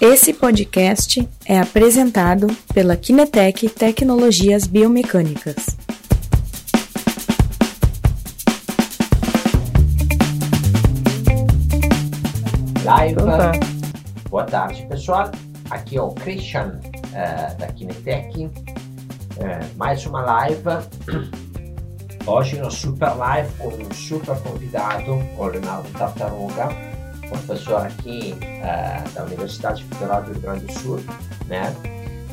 Esse podcast é apresentado pela Kinetec Tecnologias Biomecânicas. Live. Então tá. Boa tarde, pessoal. Aqui é o Christian eh, da Kinetec. Eh, mais uma live. Hoje uma super live com um super convidado, o Leonardo Tartaruga, professor aqui eh, da Universidade Federal do Rio Grande do Sul, né?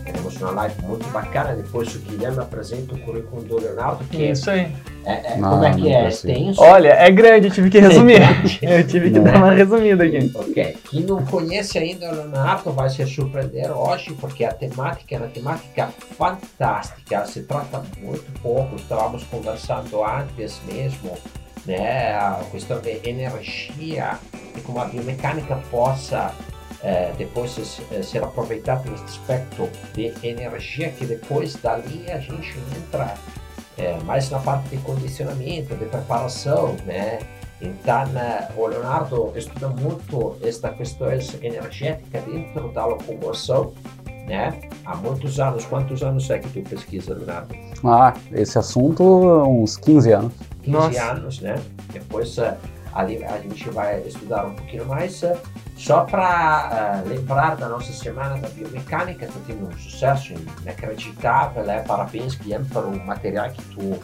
Teremos uma live muito bacana. Depois o Guilherme apresenta o currículo do Leonardo, que Isso aí. é, é- Não, como é que não é? precisa. Extenso? Olha, é grande, eu tive que resumir. eu tive que dar uma resumida aqui. Ok. Quem não conhece ainda o Leonardo vai se surpreender hoje, porque a temática é uma temática fantástica. Se trata muito pouco, estávamos conversando antes mesmo, né? A questão de energia e como a biomecânica possa eh, depois eh, ser aproveitada nesse aspecto de energia, que depois dali a gente entra eh, mais na parte de condicionamento, de preparação, né? Então, eh, o Leonardo estuda muito esta questão energética dentro da locomoção, né? Há muitos anos. Quantos anos é que tu pesquisa, Leonardo? Ah, esse assunto, uns 15 anos. 15 Nossa. anos, né? Depois eh, ali a gente vai estudar um pouquinho mais. eh, Só para lembrar da nossa semana da biomecânica, está tendo um sucesso inacreditável, né? Parabéns, Guilherme, pelo material que tu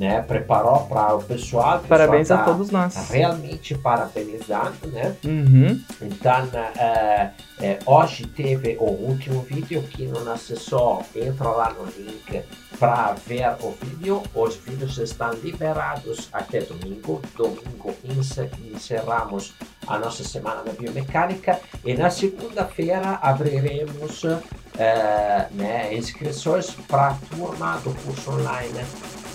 né, preparou para o pessoal. O pessoal Parabéns a tá- todos tá nós. realmente parabenizando, né? Uhum. Então, eh, eh, hoje teve o último vídeo que não acessou, entra lá no link para ver o vídeo. Os vídeos estão liberados até domingo. Domingo encer- encerramos a nossa semana da biomecânica e na segunda-feira abriremos eh, né, inscrições para a turma do curso online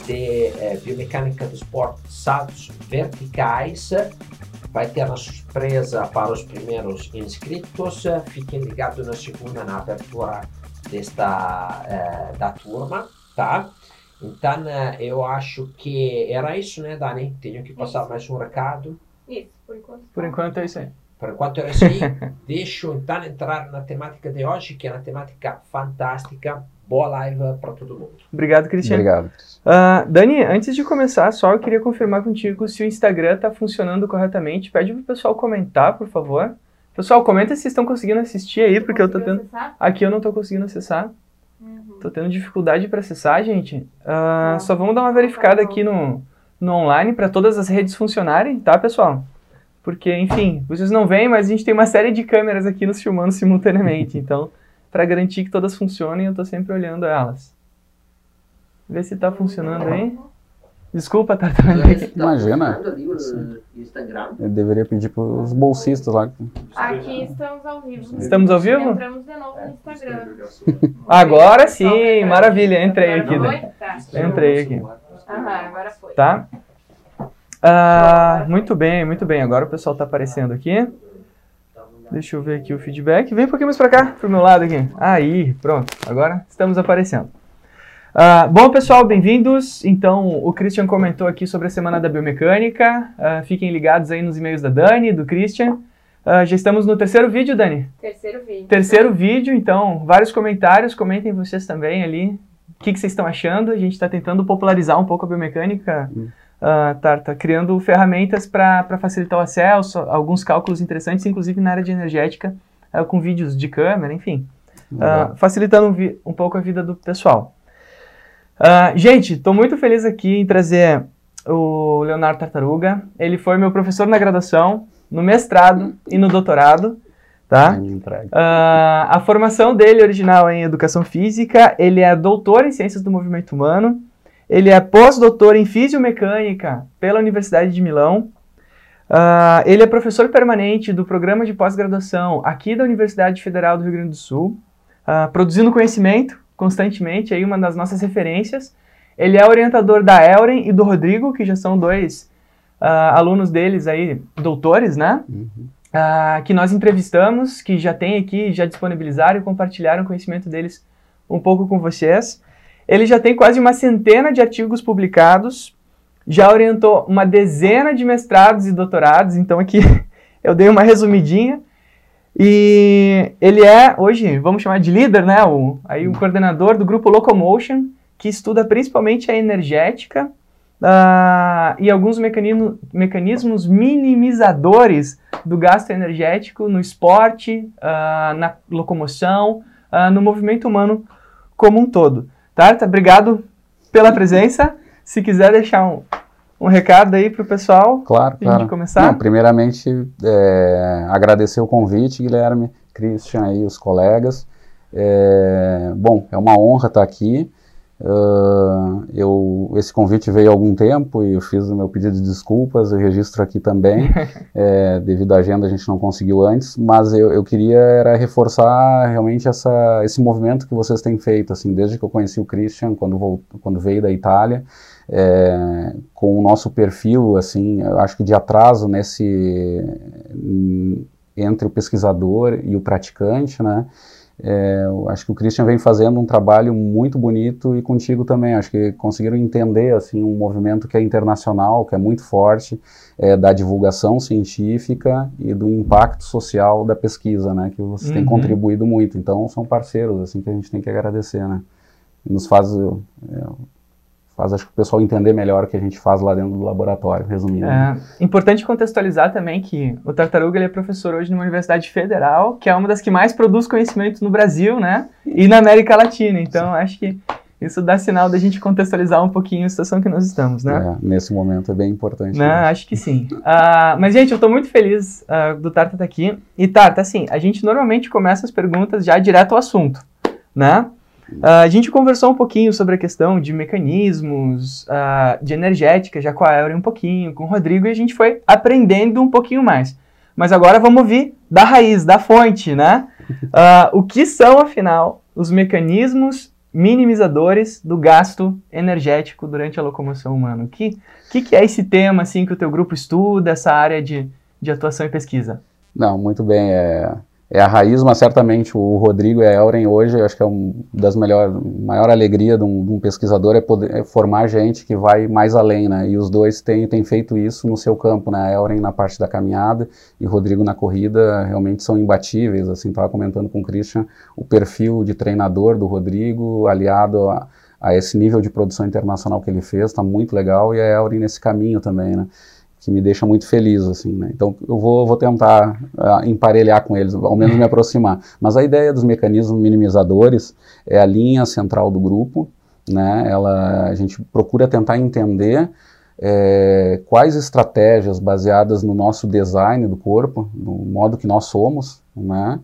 de eh, biomecânica do esporte saltos verticais vai ter uma surpresa para os primeiros inscritos. Fiquem ligados na segunda, na abertura desta, eh, da turma, tá? Então, eh, eu acho que era isso, né, Dani? Tenho que passar mais um recado. Isso, por enquanto. Por enquanto é isso aí. Por enquanto era isso aí. Deixo então entrar na temática de hoje, que é uma temática fantástica. Boa live para todo mundo. Obrigado, Cristiano. Obrigado. Ah, Dani, antes de começar, só eu queria confirmar contigo se o Instagram tá funcionando corretamente. Pede pro pessoal comentar, por favor. Pessoal, comenta se estão conseguindo assistir aí, porque eu tô tendo. acessar? Aqui eu não tô conseguindo acessar. Uhum. Tô tendo dificuldade para acessar, gente. Ah, Tá. só vamos dar uma verificada aqui no, no online para todas as redes funcionarem, tá, pessoal? Porque, enfim, vocês não veem, mas a gente tem uma série de câmeras aqui nos filmando simultaneamente. Então, para garantir que todas funcionem, eu tô sempre olhando elas. Vê se tá funcionando aí. Desculpa, tá Imagina. ali o Instagram. Eu deveria pedir para os bolsistas lá. Aqui estamos ao vivo. Estamos ao vivo? Entramos de novo no Instagram. Agora sim, maravilha. Entrei aqui, né? foi? Tá. Entrei aqui. Aham, agora foi. Tá? Ah, muito bem, muito bem. Agora o pessoal tá aparecendo aqui. Deixa eu ver aqui o feedback. Vem um pouquinho mais pra cá, pro meu lado aqui. Aí, pronto. Agora estamos aparecendo. Ah, bom, pessoal, bem-vindos. Então, o Christian comentou aqui sobre a Semana da Biomecânica. Ah, fiquem ligados aí nos e-mails da Dani, do Christian. Ah, já estamos no terceiro vídeo, Dani. Terceiro vídeo. Terceiro vídeo, então, vários comentários. Comentem vocês também ali. O que, que vocês estão achando? A gente está tentando popularizar um pouco a biomecânica. Hum. Ah, tá, tá criando ferramentas para facilitar o acesso, alguns cálculos interessantes, inclusive na área de energética, ah, com vídeos de câmera, enfim. Ah, facilitando um, um pouco a vida do pessoal. Gente, estou muito feliz aqui em trazer o Leonardo Tartaruga. Ele foi meu professor na graduação, no mestrado e no doutorado, tá? A formação dele original é em educação física, ele é doutor em ciências do movimento humano, ele é pós-doutor em fisiomecânica pela Universidade de Milão, Ah, ele é professor permanente do programa de pós-graduação aqui da Universidade Federal do Rio Grande do Sul, ah, produzindo conhecimento constantemente, aí uma das nossas referências. Ele é orientador da Elren e do Rodrigo, que já são dois ah, alunos deles aí, doutores, né? Uhum. que nós entrevistamos, que já tem aqui, já disponibilizaram e compartilharam o conhecimento deles um pouco com vocês. Ele já tem quase uma centena de artigos publicados, já orientou uma dezena de mestrados e doutorados, então aqui eu dei uma resumidinha. E ele é, hoje, vamos chamar de líder, né? O, aí o coordenador do grupo Locomotion, que estuda principalmente a energética ah, e alguns mecanismo, mecanismos minimizadores do gasto energético no esporte, ah, na locomoção, ah, no movimento humano como um todo. Tarta, obrigado pela presença. Se quiser deixar um, um recado aí para o pessoal, Claro, claro. começar. Não, primeiramente, é, agradecer o convite, Guilherme, Christian e os colegas. É, bom, é uma honra estar aqui. Ah, eu, esse convite veio há algum tempo e eu fiz o meu pedido de desculpas, eu registro aqui também. É, devido à agenda a gente não conseguiu antes, mas eu, eu queria era reforçar realmente essa, esse movimento que vocês têm feito, assim, desde que eu conheci o Christian, quando, vol- quando veio da Itália, é, com o nosso perfil, assim, eu acho que de atraso nesse entre o pesquisador e o praticante, né? É, eu acho que o Christian vem fazendo um trabalho muito bonito e contigo também. Acho que conseguiram entender assim um movimento que é internacional, que é muito forte, é, da divulgação científica e do impacto social da pesquisa, né? Que vocês têm Uhum. contribuído muito. Então são parceiros assim que a gente tem que agradecer, né? E nos faz é, faz acho que o pessoal entender melhor o que a gente faz lá dentro do laboratório, resumindo. né? É importante contextualizar também que o Tartaruga ele é professor hoje numa universidade federal, que é uma das que mais produz conhecimento no Brasil, né? E na América Latina. Então, acho que isso dá sinal da gente contextualizar um pouquinho a situação que nós estamos, né? É, nesse momento é bem importante. Né, né? acho que sim. Ah, mas, gente, eu tô muito feliz ah, do Tarta estar aqui. E, Tarta, assim, a gente normalmente começa as perguntas já direto ao assunto, né? Ah, a gente conversou um pouquinho sobre a questão de mecanismos, ah, de energética, já com a Eury um pouquinho, com o Rodrigo, e a gente foi aprendendo um pouquinho mais. Mas agora vamos ouvir da raiz, da fonte, né? Ah, o que são, afinal, os mecanismos minimizadores do gasto energético durante a locomoção humana? O que, que, que é esse tema assim que o teu grupo estuda, essa área de, de atuação e pesquisa? Não, muito bem. É, é a raiz, mas certamente o Rodrigo e a Elren hoje, acho que é uma das melhores, maior alegria de um, de um pesquisador é poder é formar gente que vai mais além, né? E os dois têm, têm feito isso no seu campo, né? A Elren na parte da caminhada e o Rodrigo na corrida realmente são imbatíveis, assim, estava comentando com o Christian, o perfil de treinador do Rodrigo aliado a, a esse nível de produção internacional que ele fez, está muito legal, e a Elren nesse caminho também, né? Que me deixa muito feliz, assim, né? Então, eu vou, vou tentar uh, emparelhar com eles, ao menos me aproximar. Mas a ideia dos mecanismos minimizadores é a linha central do grupo, né? Ela, a gente procura tentar entender é, quais estratégias baseadas no nosso design do corpo, no modo que nós somos, né?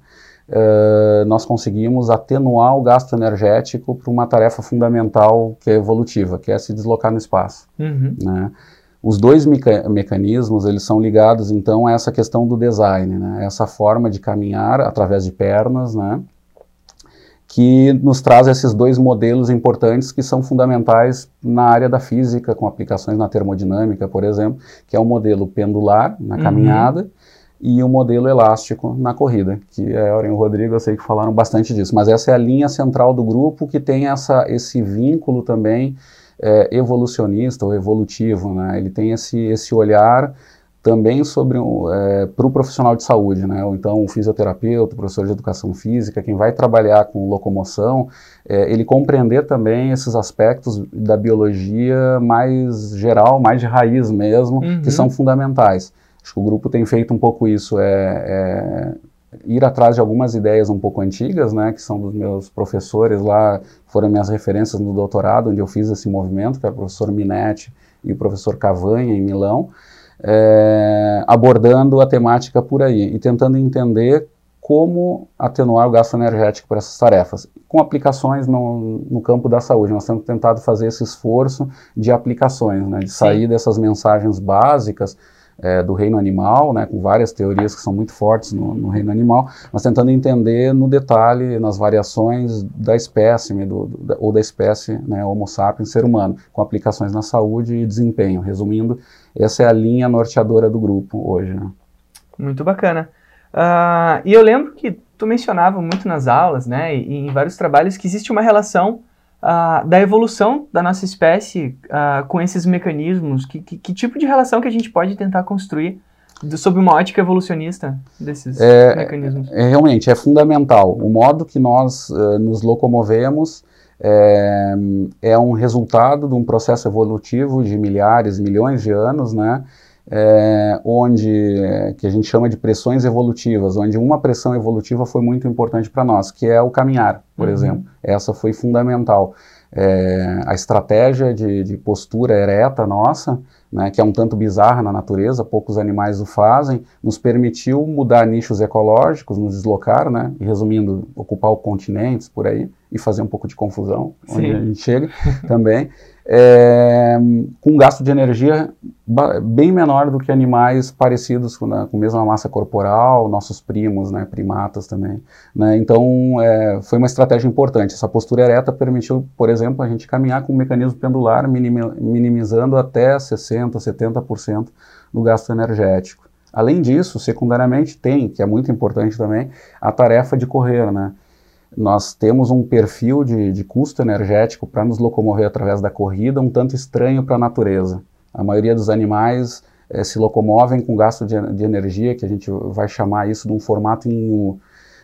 Uh, nós conseguimos atenuar o gasto energético para uma tarefa fundamental que é evolutiva, que é se deslocar no espaço. Uhum. Né? Os dois meca mecanismos eles são ligados então a essa questão do design, né? essa forma de caminhar através de pernas, né? que nos traz esses dois modelos importantes que são fundamentais na área da física, com aplicações na termodinâmica, por exemplo, que é o modelo pendular na Uhum. caminhada e o modelo elástico na corrida, que a Euren e o Rodrigo eu sei que falaram bastante disso, mas essa é a linha central do grupo que tem essa, esse vínculo também é, evolucionista ou evolutivo, né? Ele tem esse, esse olhar também sobre é, para o profissional de saúde, né? Ou então o fisioterapeuta, o professor de educação física, quem vai trabalhar com locomoção, é, ele compreender também esses aspectos da biologia mais geral, mais de raiz mesmo, Uhum. que são fundamentais. Acho que o grupo tem feito um pouco isso, é, é ir atrás de algumas ideias um pouco antigas, né, que são dos meus professores lá, foram minhas referências no doutorado, onde eu fiz esse movimento, que é o professor Minetti e o professor Cavanha, em Milão, é, abordando a temática por aí e tentando entender como atenuar o gasto energético para essas tarefas, com aplicações no, no campo da saúde. Nós temos tentado fazer esse esforço de aplicações, né, de sair dessas mensagens básicas, é, do reino animal, né, com várias teorias que são muito fortes no, no, reino animal, mas tentando entender no detalhe, nas variações da espécie, do, do, ou da espécie né, Homo sapiens, ser humano, com aplicações na saúde e desempenho. Resumindo, essa é a linha norteadora do grupo hoje. Né? Muito bacana. Uh, e eu lembro que tu mencionava muito nas aulas, né, e, e em vários trabalhos, que existe uma relação Uh, da evolução da nossa espécie uh, com esses mecanismos? Que, que, que, tipo de relação que a gente pode tentar construir de- sob uma ótica evolucionista desses É, mecanismos. É, realmente, é fundamental. O modo que nós eh, nos locomovemos é, é um resultado de um processo evolutivo de milhares, milhões de anos, né? É, onde eh, que a gente chama de pressões evolutivas, onde uma pressão evolutiva foi muito importante para nós, que é o caminhar, por Uhum. exemplo. Essa foi fundamental. É, a estratégia de, de postura ereta nossa, né, que é um tanto bizarra na natureza, poucos animais o fazem, nos permitiu mudar nichos ecológicos, nos deslocar, né, e resumindo, ocupar continentes por aí e fazer um pouco de confusão onde Sim. a gente chega também, é, com um gasto de energia bem menor do que animais parecidos com, né, com a mesma massa corporal, nossos primos, né, primatas também. né. Então, é, foi uma estratégia importante. Essa postura ereta permitiu, por exemplo, a gente caminhar com um mecanismo pendular, minimi- minimizando até 60%, 70% do gasto energético. Além disso, secundariamente, tem, que é muito importante também, a tarefa de correr, né? Nós temos um perfil de, de custo energético para nos locomover através da corrida um tanto estranho para a natureza. A maioria dos animais eh, se locomovem com gasto de, de energia, que a gente vai chamar isso de um formato em U,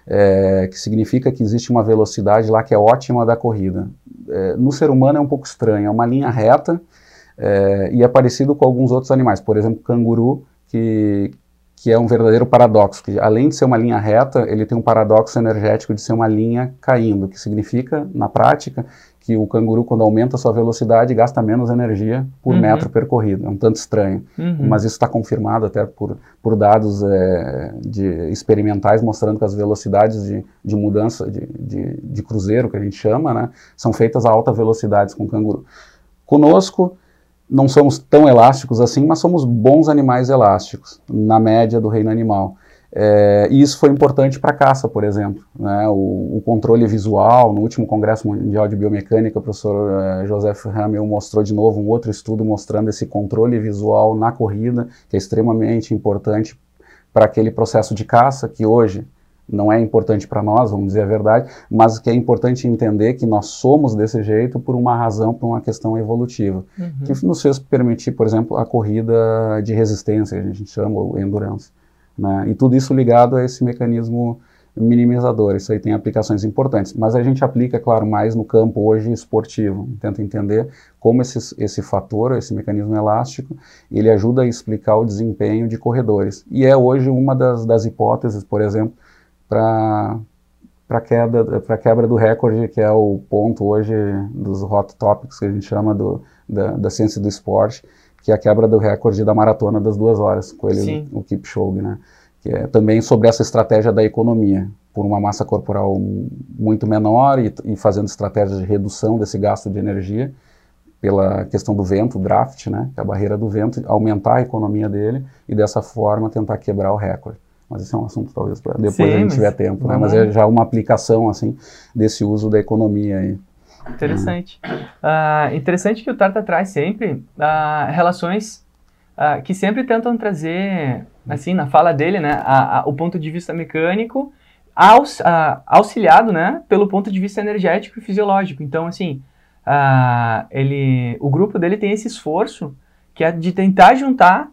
eh, que significa que existe uma velocidade lá que é ótima da corrida. Eh, no ser humano é um pouco estranho, é uma linha reta e é parecido com alguns outros animais, por exemplo, canguru, que, que é um verdadeiro paradoxo, que além de ser uma linha reta, ele tem um paradoxo energético de ser uma linha caindo, que significa, na prática, que o canguru, quando aumenta a sua velocidade, gasta menos energia por Uhum. metro percorrido. É um tanto estranho. Uhum. Mas isso está confirmado até por, por dados é, de experimentais mostrando que as velocidades de, de mudança de, de, de cruzeiro, que a gente chama, né, são feitas a alta velocidades com o canguru. Conosco, não somos tão elásticos assim, mas somos bons animais elásticos, na média do reino animal. É, e isso foi importante para a caça, por exemplo. Né? O, o controle visual, no último Congresso Mundial de Biomecânica, o professor eh, Joseph Hamel mostrou de novo um outro estudo mostrando esse controle visual na corrida, que é extremamente importante para aquele processo de caça, que hoje não é importante para nós, vamos dizer a verdade, mas que é importante entender que nós somos desse jeito por uma razão, por uma questão evolutiva Uhum. que nos fez permitir, por exemplo, a corrida de resistência, a gente chama, ou endurance. Né? E tudo isso ligado a esse mecanismo minimizador. Isso aí tem aplicações importantes. Mas a gente aplica, claro, mais no campo hoje esportivo. Tenta entender como esse, esse fator, esse mecanismo elástico, ele ajuda a explicar o desempenho de corredores. E é hoje uma das, das hipóteses, por exemplo, para para queda para quebra do recorde que é o ponto hoje dos hot topics que a gente chama do, da, da ciência do esporte que é a quebra do recorde da maratona das duas horas com ele Sim. o Kipchoge né que é também sobre essa estratégia da economia por uma massa corporal muito menor e, e fazendo estratégias de redução desse gasto de energia pela questão do vento, draft, né, é a barreira do vento, aumentar a economia dele e dessa forma tentar quebrar o recorde. Mas isso é um assunto talvez para depois Sim, a gente mas tiver tempo, né? Mas é já uma aplicação assim desse uso da economia aí. Interessante. Ah, interessante que o Tarta traz sempre ah, relações ah, que sempre tentam trazer, assim, na fala dele, né, a- a- o ponto de vista mecânico aux- auxiliado, né, pelo ponto de vista energético e fisiológico. Então, assim, ele, o grupo dele tem esse esforço que é de tentar juntar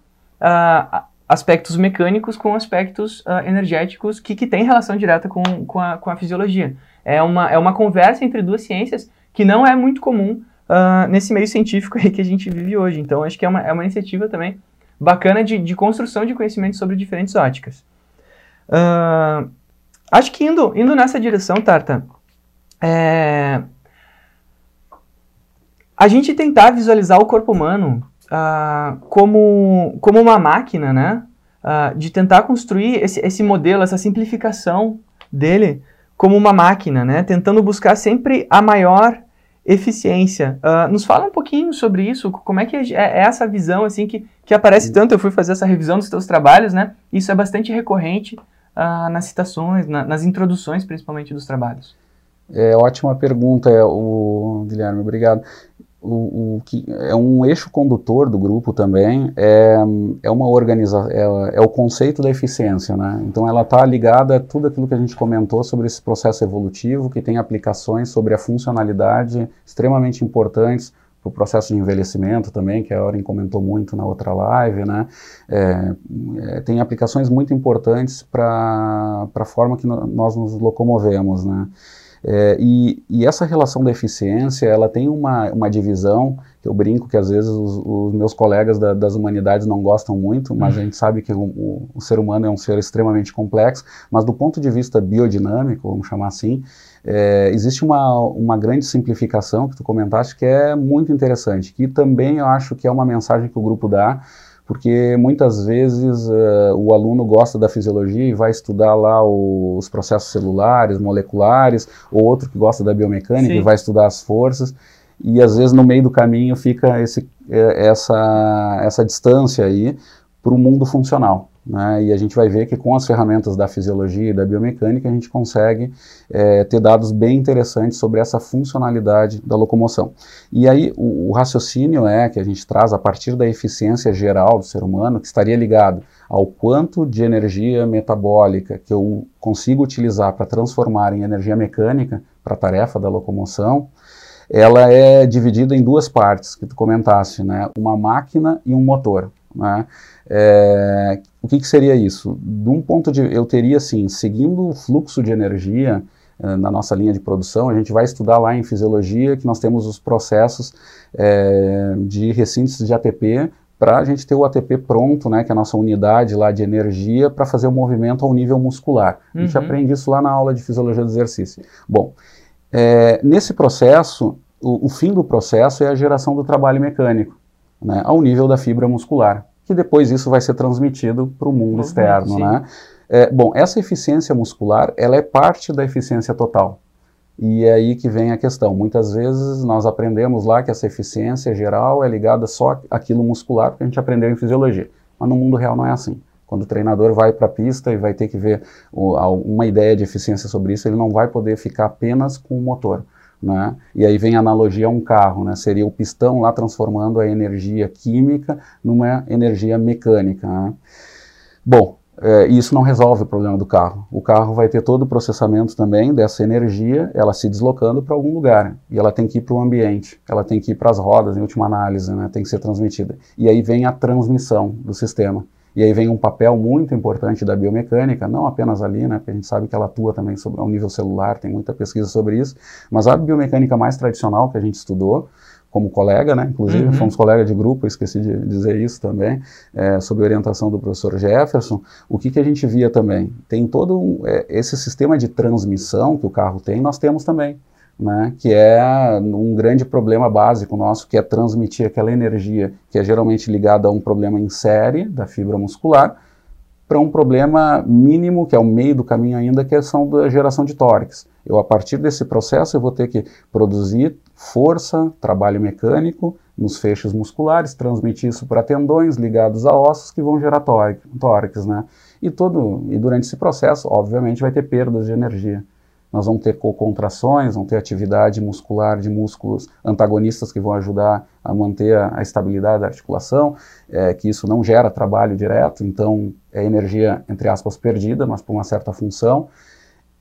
aspectos mecânicos com aspectos ah, energéticos que, que têm relação direta com, com, a, com a fisiologia. É uma, é uma conversa entre duas ciências que não é muito comum ah, nesse meio científico aí que a gente vive hoje. Então, acho que é uma, é uma iniciativa também bacana de, de construção de conhecimento sobre diferentes óticas. Ah, acho que indo, indo nessa direção, Tarta, é, a gente tentar visualizar o corpo humano ah, como, como uma máquina, né? Ah, de tentar construir esse, esse modelo, essa simplificação dele como uma máquina, né? Tentando buscar sempre a maior eficiência. Ah, nos fala um pouquinho sobre isso, como é que é é essa visão assim que, que aparece tanto, eu fui fazer essa revisão dos teus trabalhos, né? Isso é bastante recorrente ah, nas citações, na- nas introduções principalmente dos trabalhos. É ótima pergunta, o Guilherme, obrigado. O, o que é um eixo condutor do grupo também é, é uma organização é, é o conceito da eficiência, né? Então ela está ligada a tudo aquilo que a gente comentou sobre esse processo evolutivo que tem aplicações sobre a funcionalidade extremamente importantes o processo de envelhecimento também, que a Auren comentou muito na outra live, né? É, é, tem aplicações muito importantes para a forma que no, nós nos locomovemos, né? É, e, e, essa relação da eficiência, ela tem uma, uma divisão, eu brinco que às vezes os, os meus colegas da, das humanidades não gostam muito, mas uhum. a gente sabe que o, o, o, ser humano é um ser extremamente complexo, mas do ponto de vista biodinâmico, vamos chamar assim, é, existe uma, uma grande simplificação que tu comentaste que é muito interessante, que também eu acho que é uma mensagem que o grupo dá, porque muitas vezes uh, o aluno gosta da fisiologia e vai estudar lá o, os processos celulares, moleculares, ou outro que gosta da biomecânica Sim. e vai estudar as forças, e às vezes no meio do caminho fica esse, eh, essa, essa distância aí para o mundo funcional. Né? E a gente vai ver que com as ferramentas da fisiologia e da biomecânica a gente consegue é, ter dados bem interessantes sobre essa funcionalidade da locomoção. E aí o, o, raciocínio é que a gente traz a partir da eficiência geral do ser humano, que estaria ligado ao quanto de energia metabólica que eu consigo utilizar para transformar em energia mecânica para a tarefa da locomoção, ela é dividida em duas partes que tu comentaste, né? Uma máquina e um motor. Né? É, o que, que, seria isso? De um ponto de, eu teria assim, seguindo o fluxo de energia é, na nossa linha de produção, a gente vai estudar lá em fisiologia que nós temos os processos é, de ressíntese de ATP para a gente ter o ATP pronto, né, que é a nossa unidade lá de energia, para fazer o movimento ao nível muscular. A gente uhum. aprende isso lá na aula de fisiologia do exercício. Bom, é, nesse processo, o, o, fim do processo é a geração do trabalho mecânico né, ao nível da fibra muscular, que depois isso vai ser transmitido para o mundo uhum, externo. Né? É, bom, essa eficiência muscular ela é parte da eficiência total. E é aí que vem a questão. Muitas vezes nós aprendemos lá que essa eficiência geral é ligada só àquilo muscular, porque a gente aprendeu em fisiologia. Mas no mundo real não é assim. Quando o treinador vai para a pista e vai ter que ver uma ideia de eficiência sobre isso, ele não vai poder ficar apenas com o motor. Né? E aí vem a analogia a um carro, né? seria o pistão lá transformando a energia química numa energia mecânica. Né? Bom, é, isso não resolve o problema do carro. O carro vai ter todo o processamento também dessa energia, ela se deslocando para algum lugar. E ela tem que ir para o ambiente, ela tem que ir para as rodas, em última análise, né? tem que ser transmitida. E aí vem a transmissão do sistema. E aí vem um papel muito importante da biomecânica, não apenas ali, né, porque a gente sabe que ela atua também sobre, ao nível celular, tem muita pesquisa sobre isso, mas a biomecânica mais tradicional que a gente estudou, como colega, né, inclusive, uhum. fomos colega de grupo, esqueci de dizer isso também, é, sob orientação do professor Jefferson, o que, que a gente via também? Tem todo um, é, esse sistema de transmissão que o carro tem, nós temos também né, que é um grande problema básico nosso, que é transmitir aquela energia que é geralmente ligada a um problema em série da fibra muscular, para um problema mínimo, que é o meio do caminho ainda, que é da geração de tórax. Eu, a partir desse processo, eu vou ter que produzir força, trabalho mecânico nos feixes musculares, transmitir isso para tendões ligados a ossos que vão gerar tórax, né? E, todo, e durante esse processo, obviamente, vai ter perdas de energia nós vamos ter co-contrações, vamos ter atividade muscular de músculos antagonistas que vão ajudar a manter a, a estabilidade da articulação, é, que isso não gera trabalho direto, então é energia, entre aspas, perdida, mas por uma certa função.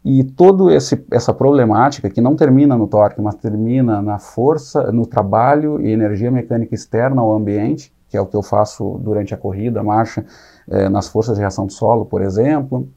E toda essa problemática, que não termina no torque, mas termina na força, no trabalho e energia mecânica externa ao ambiente, que é o que eu faço durante a corrida, a marcha, é, nas forças de reação do solo, por exemplo,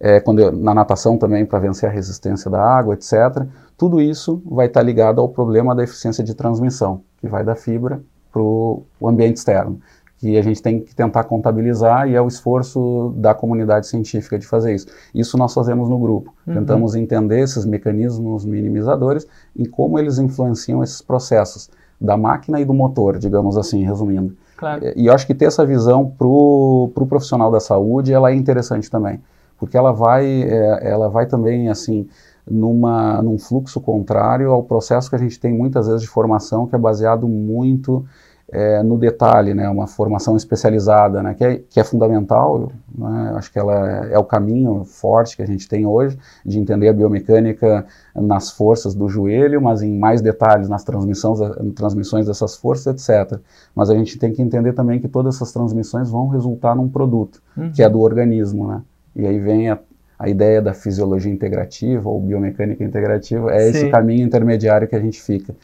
é, quando eu, na natação também para vencer a resistência da água, etc. Tudo isso vai estar tá ligado ao problema da eficiência de transmissão, que vai da fibra para o ambiente externo, que a gente tem que tentar contabilizar e é o esforço da comunidade científica de fazer isso. Isso nós fazemos no grupo. Uhum. Tentamos entender esses mecanismos minimizadores e como eles influenciam esses processos da máquina e do motor, digamos assim, resumindo. Claro. E, eu acho que ter essa visão para o pro profissional da saúde, ela é interessante também porque ela vai, é, ela vai também assim numa, num fluxo contrário ao processo que a gente tem muitas vezes de formação que é baseado muito é, no detalhe, né, uma formação especializada, né, que, é, que é fundamental, né, acho que ela é, é, o caminho forte que a gente tem hoje de entender a biomecânica nas forças do joelho, mas em mais detalhes nas transmissões, transmissões dessas forças, etc. Mas a gente tem que entender também que todas essas transmissões vão resultar num produto, uhum. que é do organismo, né. E aí vem a, a ideia da fisiologia integrativa ou biomecânica integrativa, é Sim. esse caminho intermediário que a gente fica,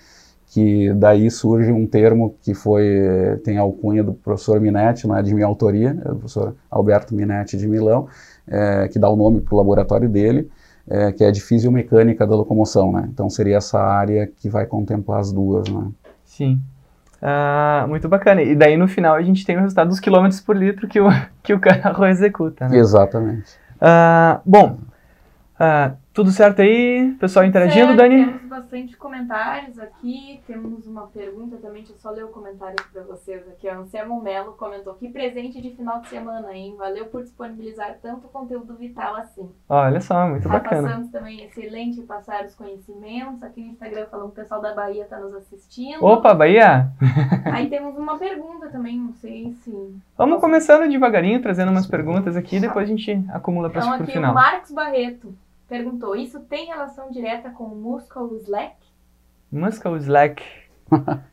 que daí surge um termo que foi tem a alcunha do professor Minetti, não é de minha autoria, é do professor Alberto Minetti de Milão, é, que dá o nome para o laboratório dele, é, que é de fisiomecânica da locomoção, né? Então seria essa área que vai contemplar as duas, né? Sim. Ah, muito bacana. E daí no final a gente tem o resultado dos quilômetros por litro que o, que o carro executa, né? Exatamente. Ah, bom, ah, tudo certo aí? Pessoal interagindo, Certo, Dani? Bastante comentários aqui. Temos uma pergunta também. Deixa eu só ler o comentário aqui para vocês. Aqui, ó. Anselmo Melo comentou: Que presente de final de semana, hein? Valeu por disponibilizar tanto conteúdo vital assim. Olha só, muito Rafa bacana. Santos também, excelente passar os conhecimentos. Aqui no Instagram falando que o pessoal da Bahia está nos assistindo. Opa, Bahia! Aí temos uma pergunta também, não sei se. Vamos começando devagarinho, trazendo umas perguntas aqui, depois a gente acumula para Então o aqui o final. Marcos Barreto perguntou: Isso tem relação direta com o muscle slack? Muscle slack,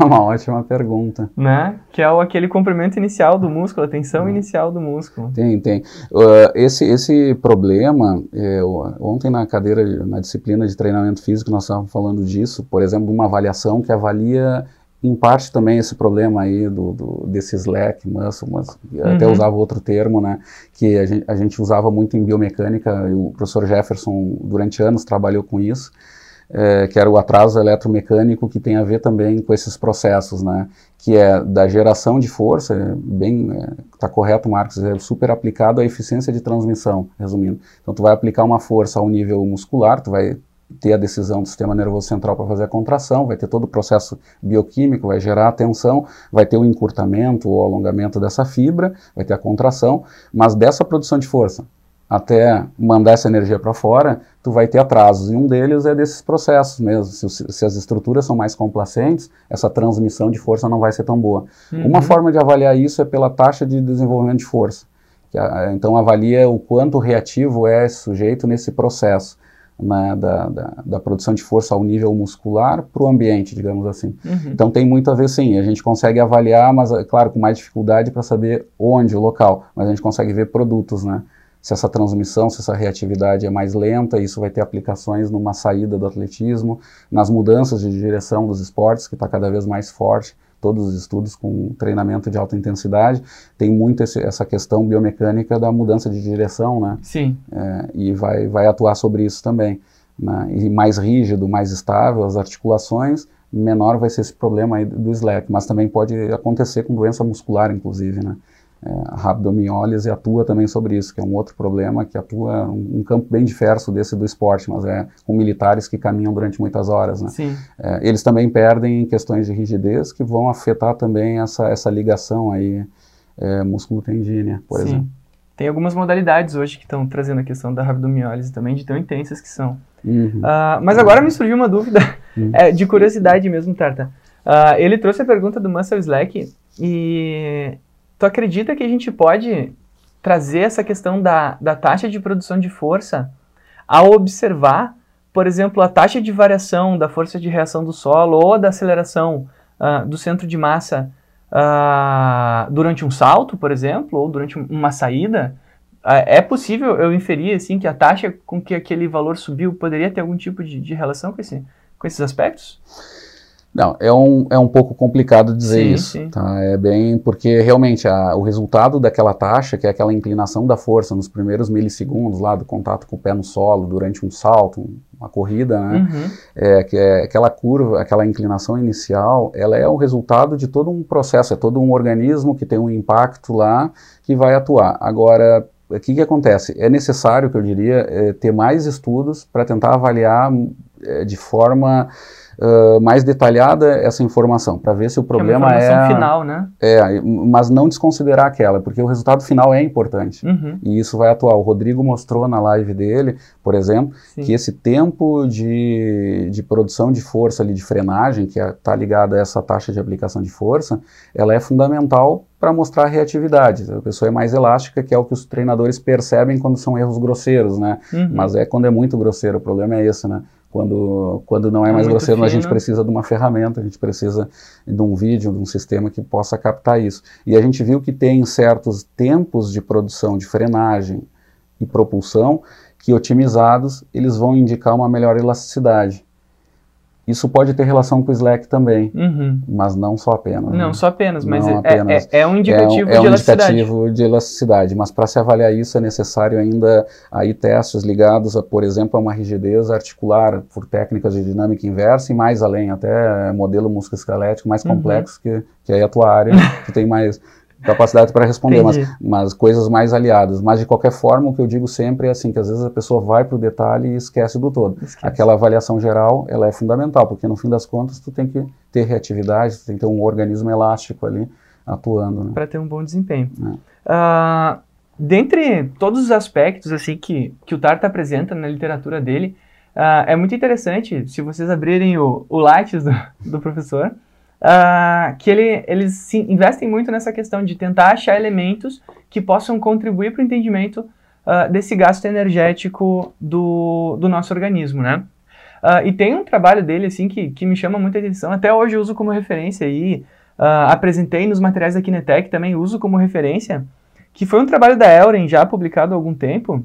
É uma ótima pergunta. né? Que é o, aquele comprimento inicial do músculo, a tensão inicial do músculo. Tem, tem. Uh, esse, esse problema, é, o- ontem na cadeira, de- na disciplina de treinamento físico, nós estávamos falando disso, por exemplo, uma avaliação que avalia em parte também esse problema aí do, do desse slack, muscle, mas até Uhum. usava outro termo, né, que a gente, a gente usava muito em biomecânica, e o professor Jefferson durante anos trabalhou com isso, é, que era o atraso eletromecânico que tem a ver também com esses processos, né, que é da geração de força, é bem, está correto, Marcos, é super aplicado à eficiência de transmissão, resumindo. Então, tu vai aplicar uma força ao nível muscular, tu vai ter a decisão do sistema nervoso central para fazer a contração, vai ter todo o processo bioquímico, vai gerar a tensão, vai ter o encurtamento ou alongamento dessa fibra, vai ter a contração, mas dessa produção de força até mandar essa energia para fora, tu vai ter atrasos. E um deles é desses processos mesmo. Se, se as estruturas são mais complacentes, essa transmissão de força não vai ser tão boa. Uma Uhum. forma de avaliar isso é pela taxa de desenvolvimento de força. Então avalia o quanto reativo é esse sujeito nesse processo né, da, da, da produção de força ao nível muscular para o ambiente, digamos assim. Uhum. Então tem muito a ver sim, a gente consegue avaliar, mas é claro, com mais dificuldade para saber onde, o local, mas a gente consegue ver produtos, né? Se essa transmissão, se essa reatividade é mais lenta, isso vai ter aplicações numa saída do atletismo, nas mudanças de direção dos esportes, que está cada vez mais forte, todos os estudos com treinamento de alta intensidade, tem muito esse, essa questão biomecânica da mudança de direção, né? Sim. É, e vai, vai atuar sobre isso também. Né? E mais rígido, mais estável as articulações, menor vai ser esse problema aí do slack, mas também pode acontecer com doença muscular, inclusive, né? É, a rabdomiólise atua também sobre isso, que é um outro problema que atua um, um campo bem diverso desse do esporte, mas é com militares que caminham durante muitas horas, né? Sim. É, eles também perdem questões de rigidez que vão afetar também essa, essa ligação aí é, músculo-tendínea, por Sim. exemplo. Tem algumas modalidades hoje que estão trazendo a questão da rabdomiólise também, de tão intensas que são. Uhum. Ah, mas agora me surgiu uma dúvida, Hum. é, de curiosidade mesmo, Tarta. Ah, ele trouxe a pergunta do Muscle Slack e tu acredita que a gente pode trazer essa questão da, da taxa de produção de força ao observar, por exemplo, a taxa de variação da força de reação do solo ou da aceleração ah, do centro de massa ah, durante um salto, por exemplo, ou durante um- uma saída? Ah, É possível eu inferir assim que a taxa com que aquele valor subiu poderia ter algum tipo de, de relação com, esse, com esses aspectos? Não, é um, é um pouco complicado dizer Sim, isso, sim. tá? É bem, porque realmente a- o resultado daquela taxa, que é aquela inclinação da força nos primeiros milissegundos lá do contato com o pé no solo durante um salto, um- uma corrida, né? Uhum. É, que é aquela curva, aquela inclinação inicial, ela é o resultado de todo um processo, é todo um organismo que tem um impacto lá que vai atuar. Agora, o que, que acontece? É necessário, que eu diria, é, ter mais estudos para tentar avaliar é, de forma mais detalhada essa informação, para ver se o é problema informação é, final, né? é, mas não desconsiderar aquela, porque o resultado final é importante. Uhum. E isso vai atuar. O Rodrigo mostrou na live dele, por exemplo, Sim. que esse tempo de, de produção de força ali, de frenagem, que está ligado a essa taxa de aplicação de força, ela é fundamental para mostrar a reatividade. A pessoa é mais elástica, que é o que os treinadores percebem quando são erros grosseiros, né? Uhum. Mas é quando é muito grosseiro, o problema é esse, né? Quando, quando não é É mais muito grosseiro, a gente fino. precisa de uma ferramenta, a gente precisa de um vídeo, de um sistema que possa captar isso. E a gente viu que tem certos tempos de produção de frenagem e propulsão que otimizados eles vão indicar uma melhor elasticidade. Isso pode ter relação com o Slack também, Uhum. mas não só apenas. Não né? só apenas, mas Não é, apenas. é- é um indicativo é um, é de um elasticidade. indicativo de elasticidade, mas para se avaliar isso é necessário ainda aí testes ligados, a, por exemplo, a uma rigidez articular por técnicas de dinâmica inversa e mais além, até modelo musculoesquelético mais Uhum. complexo, que, que aí é a tua área, que tem mais capacidade para responder, mas, mas coisas mais aliadas. Mas de qualquer forma, o que eu digo sempre é assim, que às vezes a pessoa vai para o detalhe e esquece do todo. Esquece. Aquela avaliação geral, ela é fundamental, porque no fim das contas tu tem que ter reatividade, tu tem que ter um organismo elástico ali atuando, né? para ter um bom desempenho. É. Ah, dentre todos os aspectos assim que, que o Tarta apresenta na literatura dele, ah, é muito interessante, se vocês abrirem o, o Lattes do, do professor, ah, que ele, eles investem muito nessa questão de tentar achar elementos que possam contribuir para o entendimento ah, desse gasto energético do, do nosso organismo, né? Ah, e tem um trabalho dele assim que, que me chama muita atenção, até hoje eu uso como referência ah, apresentei nos materiais da Kinetec, também uso como referência, que foi um trabalho da Elren já publicado há algum tempo,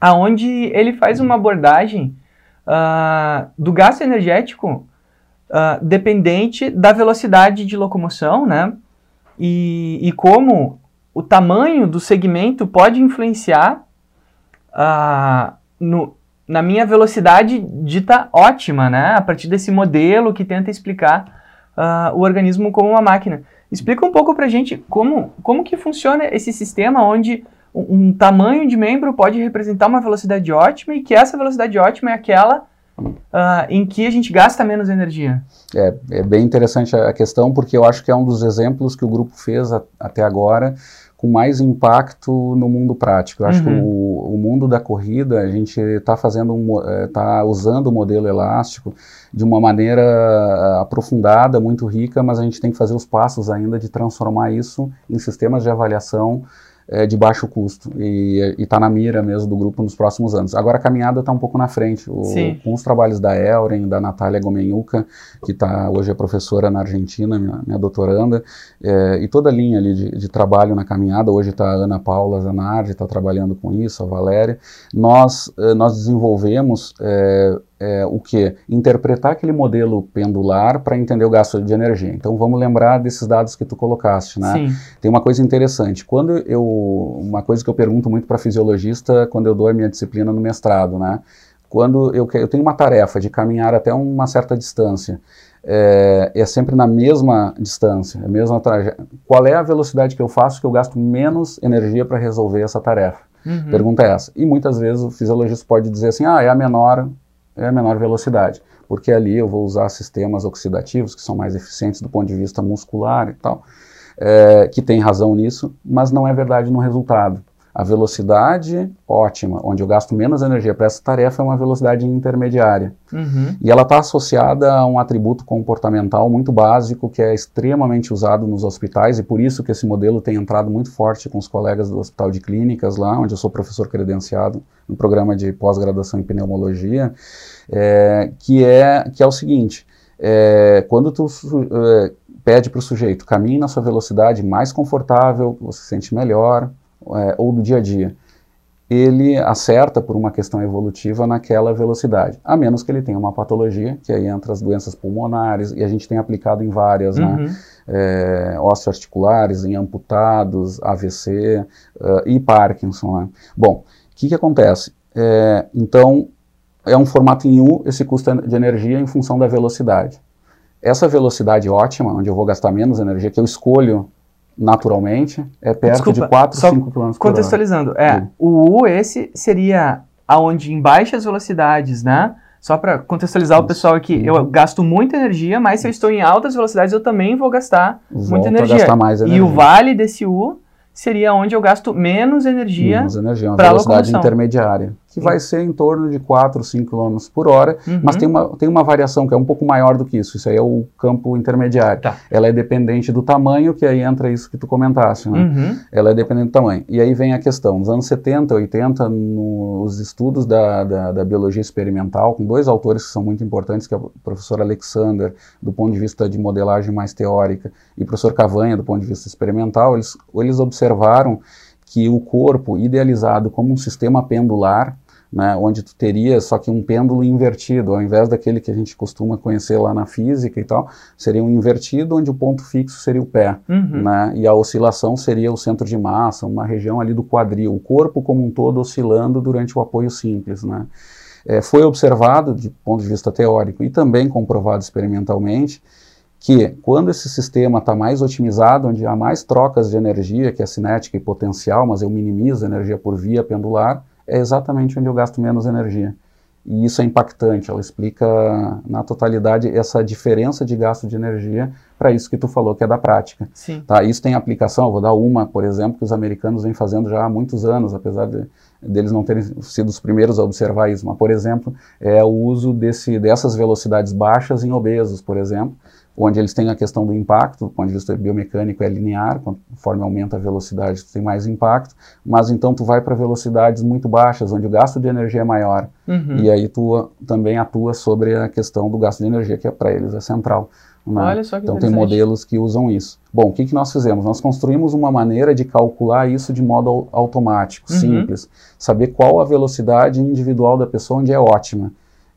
aonde ele faz uma abordagem do gasto energético ah, dependente da velocidade de locomoção, né? E, e como o tamanho do segmento pode influenciar ah, no, na minha velocidade dita ótima, né? A partir desse modelo que tenta explicar ah, o organismo como uma máquina. Explica um pouco pra gente como, como que funciona esse sistema onde um, um tamanho de membro pode representar uma velocidade ótima e que essa velocidade ótima é aquela ah, em que a gente gasta menos energia. É, é bem interessante a questão, porque eu acho que é um dos exemplos que o grupo fez a- até agora com mais impacto no mundo prático. Eu acho que Uhum. o, o mundo da corrida, a gente está fazendo, um eh, tá usando o modelo elástico de uma maneira ah, aprofundada, muito rica, mas a gente tem que fazer os passos ainda de transformar isso em sistemas de avaliação eh, de baixo custo e está na mira mesmo do grupo nos próximos anos. Agora a caminhada está um pouco na frente. O- com os trabalhos da Elren, da Natália Gomenhuca, que tá, hoje é professora na Argentina, minha, minha doutoranda, eh, e toda a linha ali de, de trabalho na caminhada, hoje está a Ana Paula Zanardi, está trabalhando com isso, a Valéria, nós, eh, nós desenvolvemos eh, eh, o que? Interpretar aquele modelo pendular para entender o gasto de energia. Então vamos lembrar desses dados que tu colocaste, né? Sim. Tem uma coisa interessante. Quando eu, uma coisa que eu pergunto muito para fisiologista quando eu dou a minha disciplina no mestrado, né? Quando eu, eu tenho uma tarefa de caminhar até uma certa distância, é, é sempre na mesma distância, a mesma traje... Qual é a velocidade que eu faço que eu gasto menos energia para resolver essa tarefa? Uhum. Pergunta é essa. E muitas vezes o fisiologista pode dizer assim, ah, é a menor, é a menor velocidade, porque ali eu vou usar sistemas oxidativos que são mais eficientes do ponto de vista muscular e tal, é, que tem razão nisso, mas não é verdade no resultado. A velocidade ótima, onde eu gasto menos energia para essa tarefa, é uma velocidade intermediária. Uhum. E ela está associada a um atributo comportamental muito básico que é extremamente usado nos hospitais e por isso que esse modelo tem entrado muito forte com os colegas do Hospital de Clínicas lá, onde eu sou professor credenciado no programa de pós-graduação em pneumologia, é, que é que é o seguinte: é, quando tu é, pede para o sujeito caminhe na sua velocidade mais confortável, você se sente melhor, é, ou do dia a dia ele acerta por uma questão evolutiva naquela velocidade, a menos que ele tenha uma patologia, que aí entra as doenças pulmonares, e a gente tem aplicado em várias, né? Uhum. É, osteoarticulares, em amputados, AVC eh, e Parkinson. Né? Bom, o que, que acontece? É, então, é um formato em U esse custo de energia em função da velocidade. Essa velocidade ótima, onde eu vou gastar menos energia, que eu escolho naturalmente, é perto Desculpa, de 4, só 5 km por hora. Contextualizando, é, Sim. o U esse seria aonde em baixas velocidades, né? Só para contextualizar o Isso. pessoal aqui, eu gasto muita energia, mas se eu estou em altas velocidades eu também vou gastar muita Volta a energia. gastar mais E energia. o vale desse U seria onde eu gasto menos energia. Menos energia, uma velocidade locomoção. intermediária, que vai ser em torno de 4, 5 km por hora, Uhum. mas tem uma, tem uma variação que é um pouco maior do que isso, isso aí é o campo intermediário. Tá. Ela é dependente do tamanho, que aí entra isso que tu comentaste, né? Uhum. Ela é dependente do tamanho. E aí vem a questão, nos anos 70, 80, nos estudos da, da, da biologia experimental, com dois autores que são muito importantes, que é o professor Alexander, do ponto de vista de modelagem mais teórica, e o professor Cavanha, do ponto de vista experimental, eles, eles observaram que o corpo, idealizado como um sistema pendular, né, onde tu teria só que um pêndulo invertido, ao invés daquele que a gente costuma conhecer lá na física e tal, seria um invertido onde o ponto fixo seria o pé, Uhum. né, e a oscilação seria o centro de massa, uma região ali do quadril, o corpo como um todo oscilando durante o apoio simples, né. É, foi observado, de ponto de vista teórico e também comprovado experimentalmente, que quando esse sistema está mais otimizado, onde há mais trocas de energia, que é cinética e potencial, mas eu minimizo a energia por via pendular, é exatamente onde eu gasto menos energia. E isso é impactante, ela explica na totalidade essa diferença de gasto de energia para isso que tu falou, que é da prática. Sim. Tá, isso tem aplicação, vou dar uma, por exemplo, que os americanos vêm fazendo já há muitos anos, apesar de, deles não terem sido os primeiros a observar isso, mas, por exemplo, é o uso desse, dessas velocidades baixas em obesos, por exemplo, onde eles têm a questão do impacto, do ponto de vista biomecânico é linear, conforme aumenta a velocidade tu tem mais impacto, mas então tu vai para velocidades muito baixas, onde o gasto de energia é maior, Uhum. e aí tu também atua sobre a questão do gasto de energia, que é para eles é central. né? Olha só que Então tem modelos que usam isso. Bom, o que, que nós fizemos? Nós construímos uma maneira de calcular isso de modo au- automático, Uhum. simples. Saber qual a velocidade individual da pessoa onde é ótima.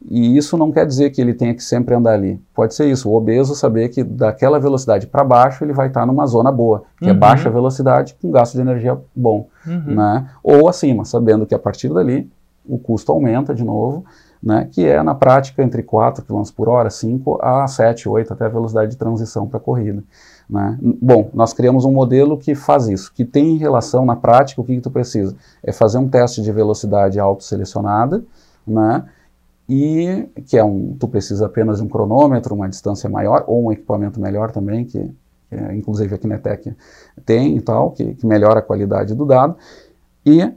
E isso não quer dizer que ele tenha que sempre andar ali. Pode ser isso, o obeso saber que daquela velocidade para baixo ele vai estar numa zona boa, que é Uhum. baixa velocidade com gasto de energia bom Uhum. né? Ou acima, sabendo que a partir dali o custo aumenta de novo, né? Que é na prática entre 4 km por hora, 5 a 7, 8 até a velocidade de transição para a corrida. Né? Bom, nós criamos um modelo que faz isso, que tem em relação na prática o que, que tu precisa é fazer um teste de velocidade auto-selecionada, né? E que é um, tu precisa apenas de um cronômetro, uma distância maior ou um equipamento melhor também, que, que é, inclusive a Kinetec tem e tal, que, que melhora a qualidade do dado, e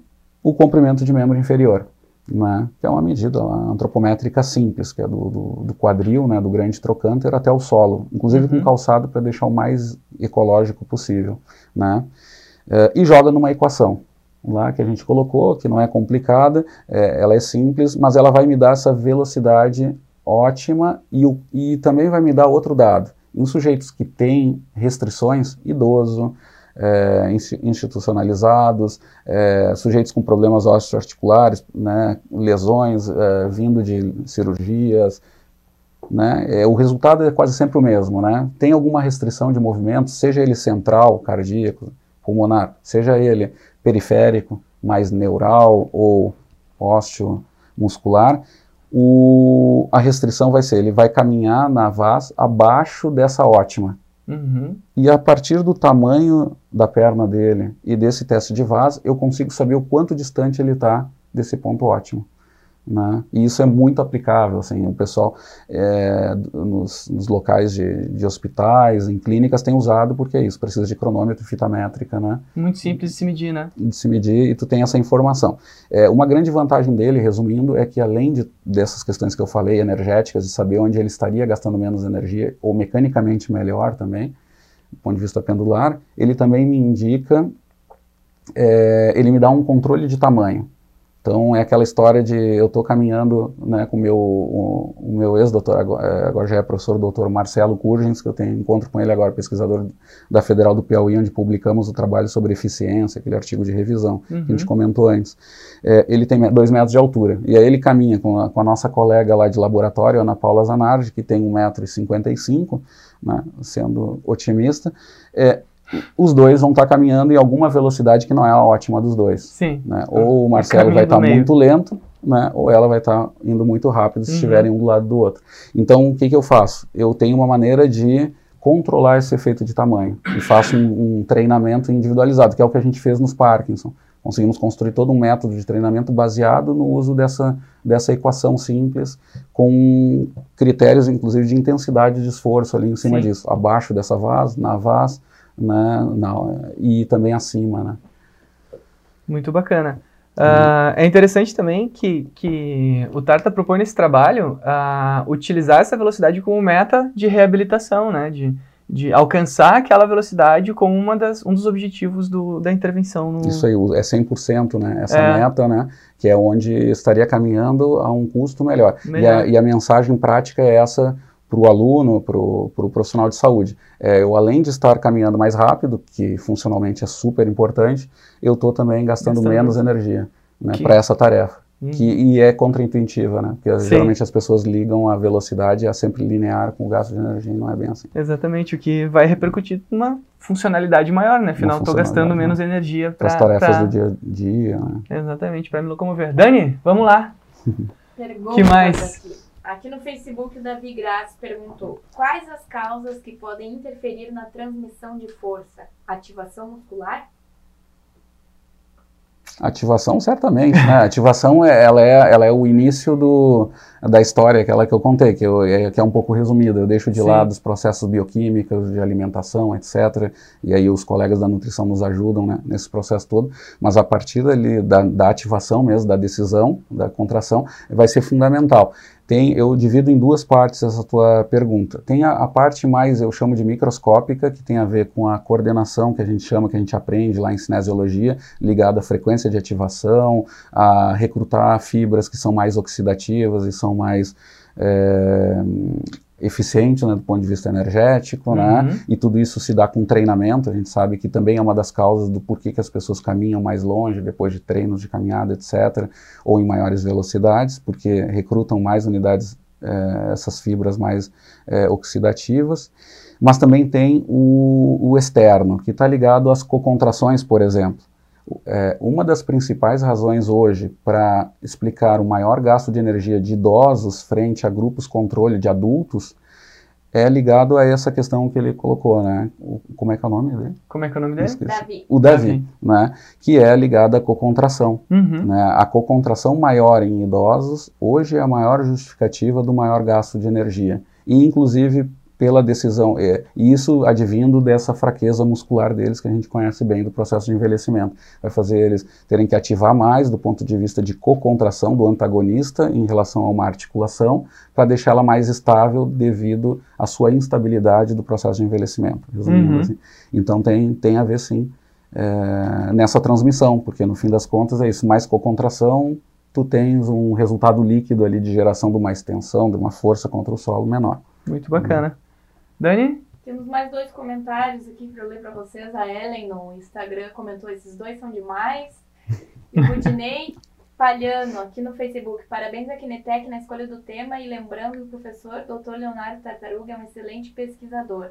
o comprimento de membro inferior, né, que é uma medida antropométrica simples, que é do, do, do quadril, né, do grande trocânter até o solo, inclusive Uhum. com calçado para deixar o mais ecológico possível, né, Eh, e joga numa equação lá que a gente colocou, que não é complicada, eh, ela é simples, mas ela vai me dar essa velocidade ótima e, e também vai me dar outro dado. Em sujeitos que têm restrições, idoso, insti- institucionalizados, eh, sujeitos com problemas osteoarticulares, né, lesões eh, vindo de cirurgias, né, é, o resultado é quase sempre o mesmo. Né? Tem alguma restrição de movimento, seja ele central, cardíaco, pulmonar, seja ele periférico, mais neural ou ósseo muscular, o, a restrição vai ser, ele vai caminhar na VAS abaixo dessa ótima. Uhum. E a partir do tamanho da perna dele e desse teste de VAS, eu consigo saber o quanto distante ele está desse ponto ótimo. Né? E isso é muito aplicável, assim, o pessoal é, nos, nos, locais de, de, hospitais, em clínicas, tem usado porque é isso, precisa de cronômetro, fita métrica, né? Muito simples de se medir, né? De se medir e tu tem essa informação. É, uma grande vantagem dele, resumindo, é que além de, dessas questões que eu falei, energéticas, de saber onde ele estaria gastando menos energia, ou mecanicamente melhor também, do ponto de vista pendular, ele também me indica, é, ele me dá um controle de tamanho. Então é aquela história de eu estou caminhando né, com meu, o, o meu ex-doutor, agora, agora, já é professor doutor Marcelo Curgens, que eu tenho encontro com ele agora, pesquisador da Federal do Piauí, onde publicamos o trabalho sobre eficiência, aquele artigo de revisão uhum. que a gente comentou antes. É, ele tem dois metros de altura, e aí ele caminha com a, com a nossa colega lá de laboratório, Ana Paula Zanardi, que tem 1,55m, né, sendo otimista, é, os dois vão estar tá caminhando em alguma velocidade que não é a ótima dos dois. Sim. Né? Ou o Marcelo vai estar tá muito lento, né? ou ela vai estar tá indo muito rápido se uhum. estiverem um do lado do outro. Então, o que, que eu faço? Eu tenho uma maneira de controlar esse efeito de tamanho e faço um, um treinamento individualizado, que é o que a gente fez nos Parkinson. Conseguimos construir todo um método de treinamento baseado no uso dessa, dessa equação simples, com critérios, inclusive, de intensidade de esforço ali em cima Sim. disso. Abaixo dessa VAS, na VAS, né, na, e também acima, né. Muito bacana. Uh, é interessante também que, que o Tarta propõe nesse trabalho uh, utilizar essa velocidade como meta de reabilitação, né, de, de alcançar aquela velocidade como uma das, um dos objetivos do, da intervenção. No... Isso aí, é 100%, né, essa é. meta, né, que é onde estaria caminhando a um custo melhor. melhor. E, a, e a mensagem prática é essa para o aluno, para o pro profissional de saúde. É, eu, além de estar caminhando mais rápido, que funcionalmente é super importante, eu estou também gastando, gastando, menos energia né, para essa tarefa. Hum. Que, e é contraintuitiva, né? Porque Sim. geralmente as pessoas ligam a velocidade a sempre linear com o gasto de energia, e não é bem assim. Exatamente, o que vai repercutir numa funcionalidade maior, né? Afinal, estou gastando funcionalidade, menos energia Para para as tarefas do dia a dia, né? Exatamente, para me locomover. Dani, vamos lá. Perguntas Que mais? Aqui. Aqui no Facebook, o Davi Graça perguntou: Quais as causas que podem interferir na transmissão de força? Ativação muscular? Ativação, certamente, né? Ativação, é- ela é, ela é o início do, da história, aquela que eu contei, que, eu, é, que é um pouco resumida. Eu deixo de Sim. lado os processos bioquímicos, de alimentação, etc. E aí os colegas da nutrição nos ajudam né, nesse processo todo. Mas a partir dali, da, da ativação mesmo, da decisão, da contração, vai ser fundamental. Tem, eu divido em duas partes essa tua pergunta. Tem a, a parte mais, eu chamo de microscópica, que tem a ver com a coordenação, que a gente chama, que a gente aprende lá em cinesiologia, ligada à frequência de ativação, a recrutar fibras que são mais oxidativas e são mais é, eficientes né, do ponto de vista energético, né? Uhum. E tudo isso se dá com treinamento. A gente sabe que também é uma das causas do porquê que as pessoas caminham mais longe depois de treinos de caminhada, etc., ou em maiores velocidades, porque recrutam mais unidades, eh, essas fibras mais eh, oxidativas. Mas também tem o, o externo, que está ligado às cocontrações, por exemplo. É, uma das principais razões hoje para explicar o maior gasto de energia de idosos frente a grupos controle de adultos é ligado a essa questão que ele colocou, né? O- como é que é o nome dele? Como é que é o nome dele? Davi. O Davi, Davi. né? Que é ligada à cocontração. Uhum. Né? A cocontração maior em idosos hoje é a maior justificativa do maior gasto de energia. E, inclusive, pela decisão, é, e isso advindo dessa fraqueza muscular deles que a gente conhece bem do processo de envelhecimento. Vai fazer eles terem que ativar mais do ponto de vista de cocontração do antagonista em relação a uma articulação, para deixá-la mais estável devido à sua instabilidade do processo de envelhecimento. Uhum. assim. Então tem, tem a ver sim é, nessa transmissão, porque no fim das contas é isso, mais cocontração, tu tens um resultado líquido ali de geração de uma extensão, de uma força contra o solo menor. Muito bacana. Dani? Temos mais dois comentários aqui para eu ler para vocês. A Ellen no Instagram comentou: esses dois são demais. E o Rudinei Palhano aqui no Facebook. Parabéns à Kinetec na escolha do tema e lembrando que o professor Dr. Leonardo Tartaruga é um excelente pesquisador.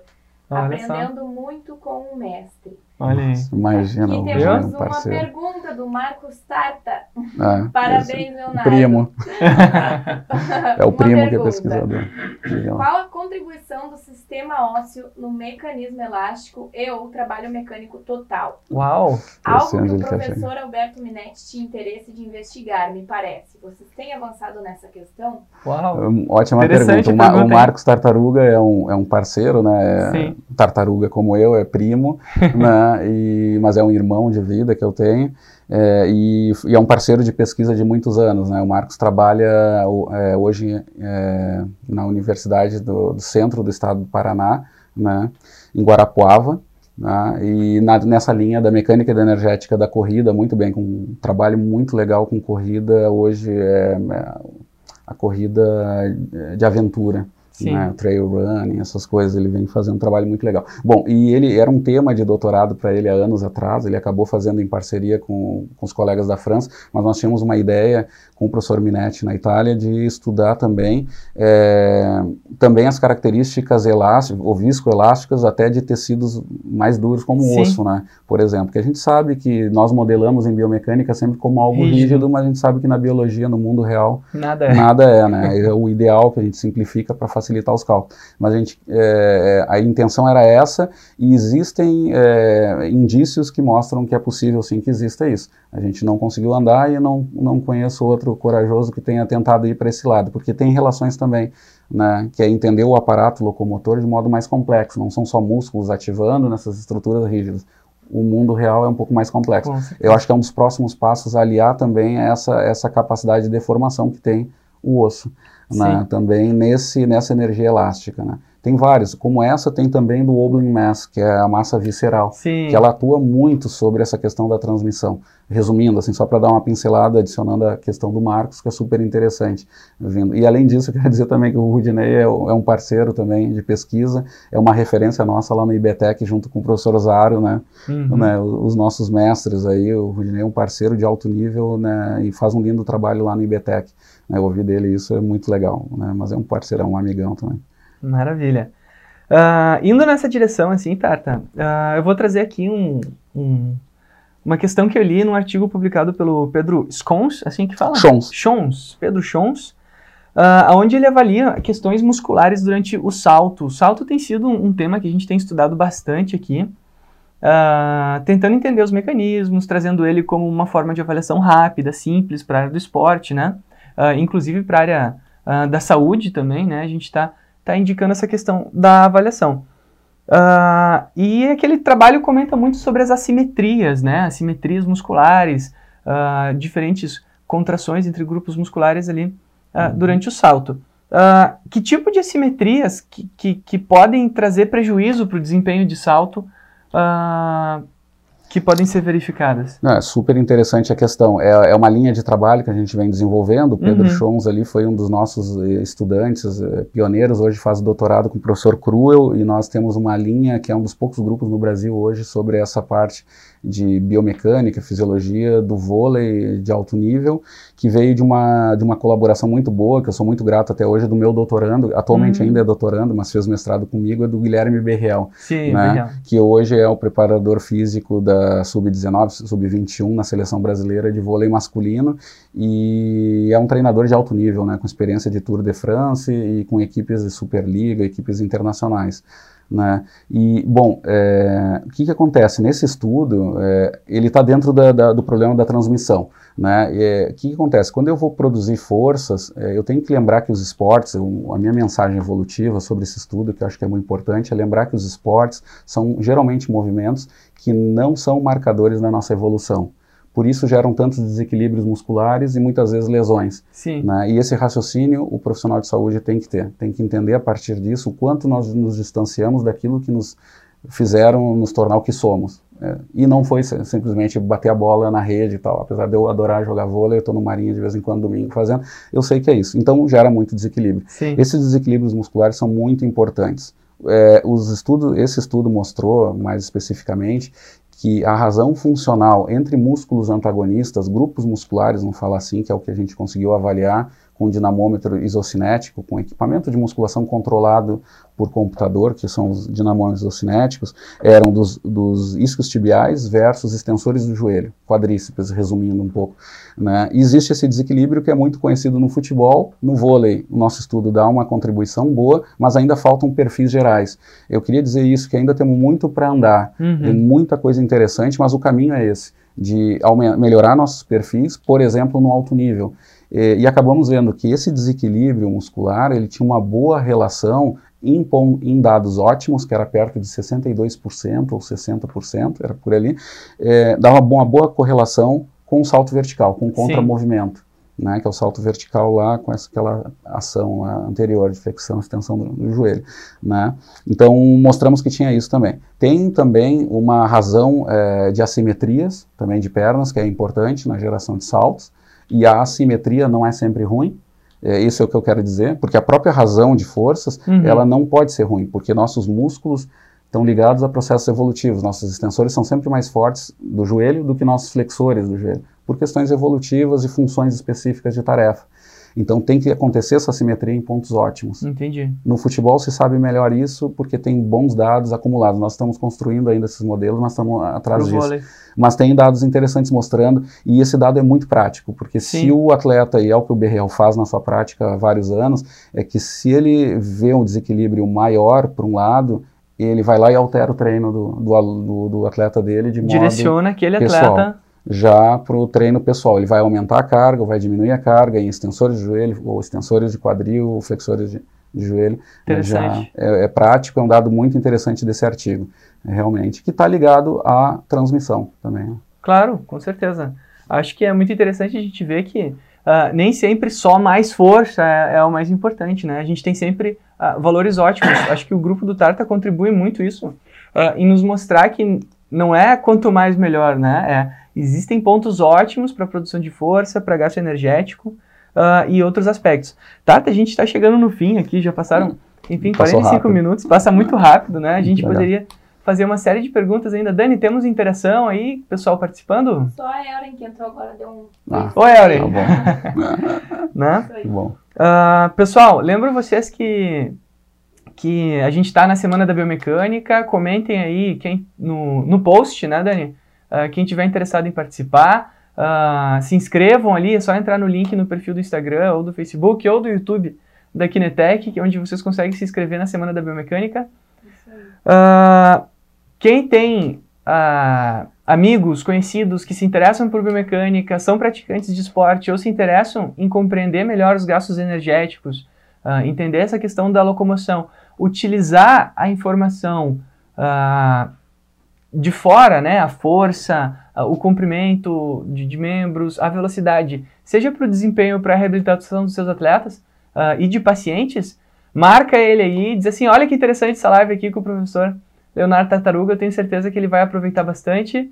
Olha só. aprendendo muito com o mestre. Olha aí. Imagina e temos uma parceiro. pergunta do Marcos Tarta. É, Parabéns, esse- Leonardo. Primo, é o Uma primo que é pergunta. pesquisador. Qual a contribuição do sistema ósseo no mecanismo elástico e ou trabalho mecânico total? Uau! Algo que o quer professor Alberto Minetti tinha interesse de investigar, me parece. Vocês têm avançado nessa questão? Uau! Hum, Ótima pergunta. O, pergunta, o? Marcos Tartaruga é um, é um parceiro, né? Sim. Tartaruga como eu, é primo, né? E, mas é um irmão de vida que eu tenho. é, e, e é um parceiro de pesquisa de muitos anos. Né? O Marcos trabalha é, hoje é, na Universidade do, do Centro do Estado do Paraná, né? em Guarapuava. Né? E na- nessa linha da mecânica e da energética da corrida, muito bem, com um trabalho muito legal com corrida. Hoje é, é a corrida de aventura Sim. né, trail running, essas coisas, ele vem fazendo um trabalho muito legal. Bom, e ele era um tema de doutorado para ele há anos atrás, ele acabou fazendo em parceria com, com os colegas da França, mas nós tínhamos uma ideia com o professor Minetti na Itália de estudar também, é, também as características elásticas, ou viscoelásticas até de tecidos mais duros como Sim. o osso, né, por exemplo, que a gente sabe que nós modelamos em biomecânica sempre como algo Rígido. rígido, mas a gente sabe que na biologia, no mundo real, Nada é. Nada é, né? É o ideal que a gente simplifica para facilitar os cálculos. Mas a gente, é, a intenção era essa e existem é, indícios que mostram que é possível sim que exista isso. A gente não conseguiu andar e não, não conheço outro corajoso que tenha tentado ir para esse lado, porque tem relações também, né? Que é entender o aparato locomotor de modo mais complexo. Não são só músculos ativando nessas estruturas rígidas. O mundo real é um pouco mais complexo. Eu acho que é um dos próximos passos aliar também essa, essa capacidade de deformação que tem o osso, né? Também nesse, nessa energia elástica. Né? Tem vários, como essa tem também do Oberlin Mass, que é a massa visceral, Sim. que ela atua muito sobre essa questão da transmissão. Resumindo, assim, só para dar uma pincelada, adicionando a questão do Marcos, que é super interessante. Vindo. E além disso, eu quero dizer também que o Rudinei é, é um parceiro também de pesquisa, é uma referência nossa lá no IBTEC, junto com o professor Zaro, né? Uhum. né, os nossos mestres aí, o Rudinei é um parceiro de alto nível né, e faz um lindo trabalho lá no IBTEC. Né, eu ouvi dele isso é muito legal, né, mas é um parceirão, um amigão também. Maravilha. Uh, indo nessa direção, assim, Tata, uh, eu vou trazer aqui um, um, uma questão que eu li num artigo publicado pelo Pedro Scons, assim que fala? Schons. Schons, Pedro Schons, uh, onde ele avalia questões musculares durante o salto. O salto tem sido um, um tema que a gente tem estudado bastante aqui, uh, tentando entender os mecanismos, trazendo ele como uma forma de avaliação rápida, simples para a área do esporte, né? Uh, inclusive para a área uh, da saúde também, né? A gente está tá indicando essa questão da avaliação. e aquele trabalho comenta muito sobre as assimetrias, né? Assimetrias musculares, diferentes contrações entre grupos musculares ali uhum. durante o salto. Uh, que tipo de assimetrias que, que, que podem trazer prejuízo para o desempenho de salto uh, que podem ser verificadas? Não, é super interessante a questão. É, é, uma linha de trabalho que a gente vem desenvolvendo. O Pedro uhum. Schons ali foi um dos nossos eh, estudantes eh, pioneiros. Hoje faz doutorado com o professor Cruel e nós temos uma linha que é um dos poucos grupos no Brasil hoje sobre essa parte de biomecânica, fisiologia do vôlei de alto nível, que veio de uma, de uma colaboração muito boa, que eu sou muito grato até hoje, do meu doutorando, atualmente uhum. ainda é doutorando, mas fez mestrado comigo, é do Guilherme Berreal, Sim, né, que hoje é o preparador físico da Sub-19, Sub-21 na seleção brasileira de vôlei masculino. E é um treinador de alto nível, né, com experiência de Tour de France e com equipes de Superliga, equipes internacionais. Né? E, bom, é, o que, que acontece? Nesse estudo, é, ele está dentro da, da, do problema da transmissão. Né? E, o que, que, acontece? Quando eu vou produzir forças, é, eu tenho que lembrar que os esportes, a minha mensagem evolutiva sobre esse estudo, que eu acho que é muito importante, é lembrar que os esportes são geralmente movimentos que não são marcadores da nossa evolução por isso geram tantos desequilíbrios musculares e muitas vezes lesões. Sim. Né? E esse raciocínio o profissional de saúde tem que ter, tem que entender a partir disso o quanto nós nos distanciamos daquilo que nos fizeram nos tornar o que somos. É, e não foi simplesmente bater a bola na rede e tal. Apesar de eu adorar jogar vôlei, eu estou no Marinho de vez em quando, domingo, fazendo, eu sei que é isso. Então gera muito desequilíbrio. Sim. Esses desequilíbrios musculares são muito importantes. É, os estudos, esse estudo mostrou, mais especificamente, que a razão funcional entre músculos antagonistas, grupos musculares, vamos falar assim, que é o que a gente conseguiu avaliar com dinamômetro isocinético, com equipamento de musculação controlado por computador, que são os dinamômetros isocinéticos, eram dos, dos isquios tibiais versus extensores do joelho, quadríceps, resumindo um pouco. Né? E existe esse desequilíbrio que é muito conhecido no futebol, no vôlei. O nosso estudo dá uma contribuição boa, mas ainda faltam perfis gerais. Eu queria dizer isso, que ainda temos muito para andar, uhum. tem muita coisa interessante, mas o caminho é esse, de melhorar nossos perfis, por exemplo, no alto nível. E, e, acabamos vendo que esse desequilíbrio muscular ele tinha uma boa relação em, em dados ótimos, que era perto de 62% ou 60%, era por ali, é, dava uma boa correlação com o salto vertical, com o contramovimento. Né, que é o salto vertical lá com essa, aquela ação anterior de flexão, extensão do, do, joelho. Né? Então mostramos que tinha isso também. Tem também uma razão é, de assimetrias, também de pernas, que é importante na geração de saltos e a assimetria não é sempre ruim. É, isso é o que eu quero dizer, porque a própria razão de forças, uhum. ela não pode ser ruim, porque nossos músculos estão ligados a processos evolutivos. Nossos extensores são sempre mais fortes do joelho do que nossos flexores do joelho, por questões evolutivas e funções específicas de tarefa. Então tem que acontecer essa simetria em pontos ótimos. Entendi. No futebol se sabe melhor isso porque tem bons dados acumulados. Nós estamos construindo ainda esses modelos, mas estamos atrás Pro disso. Vôlei. Mas tem dados interessantes mostrando, e esse dado é muito prático, porque Sim. se o atleta, e é o que o Berreal faz na sua prática há vários anos, é que se ele vê um desequilíbrio maior para um lado, ele vai lá e altera o treino do, do, do, do atleta dele de modo Direciona aquele pessoal. atleta já para o treino pessoal. Ele vai aumentar a carga, ou vai diminuir a carga em extensores de joelho, ou extensores de quadril, ou flexores de, de joelho. Já Interessante. é, é prático, é um dado muito interessante desse artigo, é, realmente, que está ligado à transmissão também. né? Claro, com certeza. Acho que é muito interessante a gente ver que uh, nem sempre só mais força é, é, o mais importante, né? A gente tem sempre uh, valores ótimos. Acho que o grupo do Tarta contribui muito isso uh, em nos mostrar que não é quanto mais melhor, né? É, existem pontos ótimos para produção de força, para gasto energético e outros aspectos. Tarta, a gente está chegando no fim aqui, já passaram, enfim, Passou 45 rápido. minutos, passa muito rápido, né? A gente poderia fazer uma série de perguntas ainda. Dani, temos interação aí? Pessoal participando? Só a Euren que entrou agora, deu um... Ah, Oi, Euren. Tá bom. né? bom. Uh, pessoal, lembro vocês que que a gente está na Semana da Biomecânica. Comentem aí quem, no, no post, né, Dani? Uh, quem tiver interessado em participar. Uh, se inscrevam ali, é só entrar no link no perfil do Instagram ou do Facebook ou do YouTube da Kinetec, é onde vocês conseguem se inscrever na Semana da Biomecânica. Uh, quem tem uh, amigos, conhecidos que se interessam por biomecânica, são praticantes de esporte ou se interessam em compreender melhor os gastos energéticos, uh, entender essa questão da locomoção, utilizar a informação de fora, né, a força, o comprimento de, de, membros, a velocidade, seja para o desempenho, para a reabilitação dos seus atletas e de pacientes, marca ele aí e diz assim: olha que interessante essa live aqui com o professor Leonardo Tartaruga, eu tenho certeza que ele vai aproveitar bastante.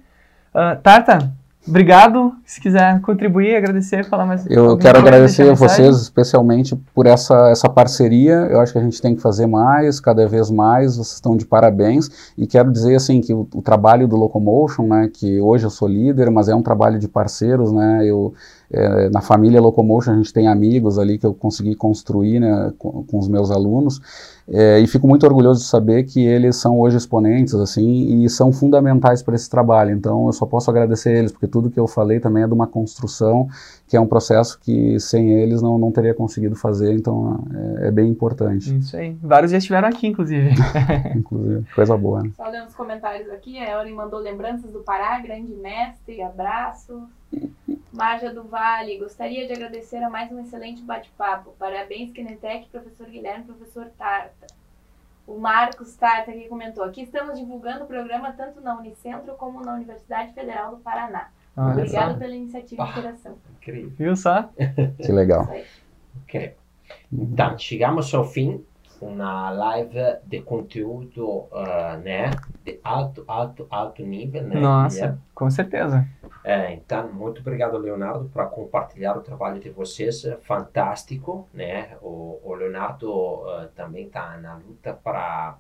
Uh, Tarta, obrigado. Se quiser contribuir, agradecer, falar mais. Eu quero agradecer a vocês, especialmente por essa, essa parceria. Eu acho que a gente tem que fazer mais, cada vez mais. Vocês estão de parabéns. E quero dizer assim que o, o trabalho do Locomotion, né, que hoje eu sou líder, mas é um trabalho de parceiros, né. Eu é, na família Locomotion a gente tem amigos ali que eu consegui construir né, com, com, os meus alunos é, e fico muito orgulhoso de saber que eles são hoje exponentes assim e são fundamentais para esse trabalho. Então eu só posso agradecer eles porque tudo que eu falei também é de uma construção que é um processo que sem eles não, não teria conseguido fazer. Então é, é bem importante. Isso aí. Vários já estiveram aqui, inclusive. inclusive, coisa boa. Né? Só lendo os comentários aqui, a Euren mandou lembranças do Pará, grande mestre, abraço. Marja do Vale, gostaria de agradecer a mais um excelente bate-papo. Parabéns, Kinetec, professor Guilherme, professor Tarta. O Marcos Tarta aqui comentou: aqui estamos divulgando o programa tanto na Unicentro como na Universidade Federal do Paraná. Ah, Obrigado pela iniciativa de interação. Incrível. Viu só? Que legal. ok. Então, chegamos ao fim uma live de conteúdo uh, né, de alto, alto, alto nível. Né, Nossa, com certeza. É, então, muito obrigado, Leonardo, por compartilhar o trabalho de vocês. Fantástico, né? O, o Leonardo uh, também está na luta para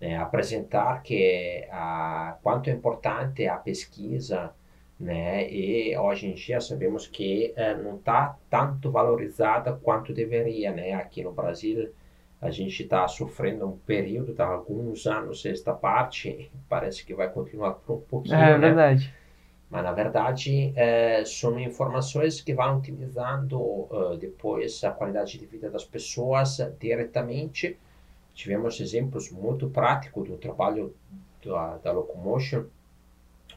né, apresentar que uh, quanto é importante a pesquisa, né? E hoje em dia sabemos que uh, não está tanto valorizada quanto deveria, né? Aqui no Brasil a gente está sofrendo um período, tá alguns anos esta parte, parece que vai continuar por um pouquinho. É, né? verdade. Mas na verdade é, são informações que vão utilizando uh, depois a qualidade de vida das pessoas diretamente. Tivemos exemplos muito práticos do trabalho da, da Locomotion,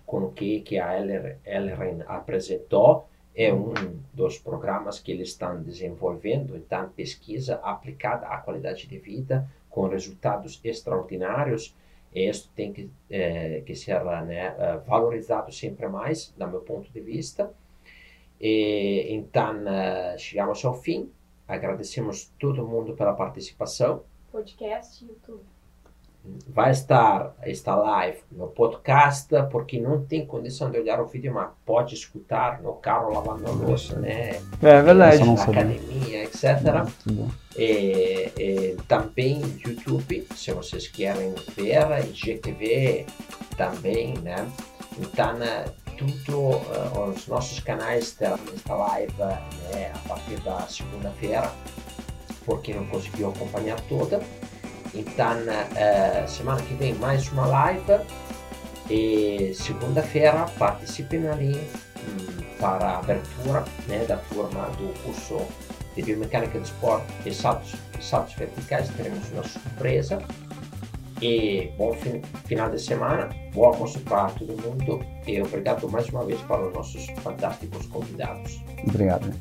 com o que, que a Elren apresentou é um dos programas que eles estão desenvolvendo, então pesquisa aplicada à qualidade de vida com resultados extraordinários. E isso tem que, é, que ser né, eh, valorizado sempre mais, do meu ponto de vista. E, então, uh, chegamos ao fim. Agradecemos todo mundo pela participação. Podcast, YouTube vai estar esta live no podcast, porque não tem condição de olhar o vídeo, mas pode escutar no carro lavando a louça, né? É verdade. Na academia, etc. E, e, também YouTube, se vocês querem ver, IGTV também, né? Então, tudo, uh, os nossos canais terão esta live né, a partir da segunda-feira, porque não conseguiu acompanhar toda. Então, uh, semana que vem mais uma live e segunda-feira participem ali um, para a abertura né, da turma do curso de Biomecânica de Esporte e Saltos, saltos Verticais. Teremos uma surpresa. E bom final de semana, bom almoço para todo mundo e obrigado mais uma vez para os nossos fantásticos convidados. Obrigado.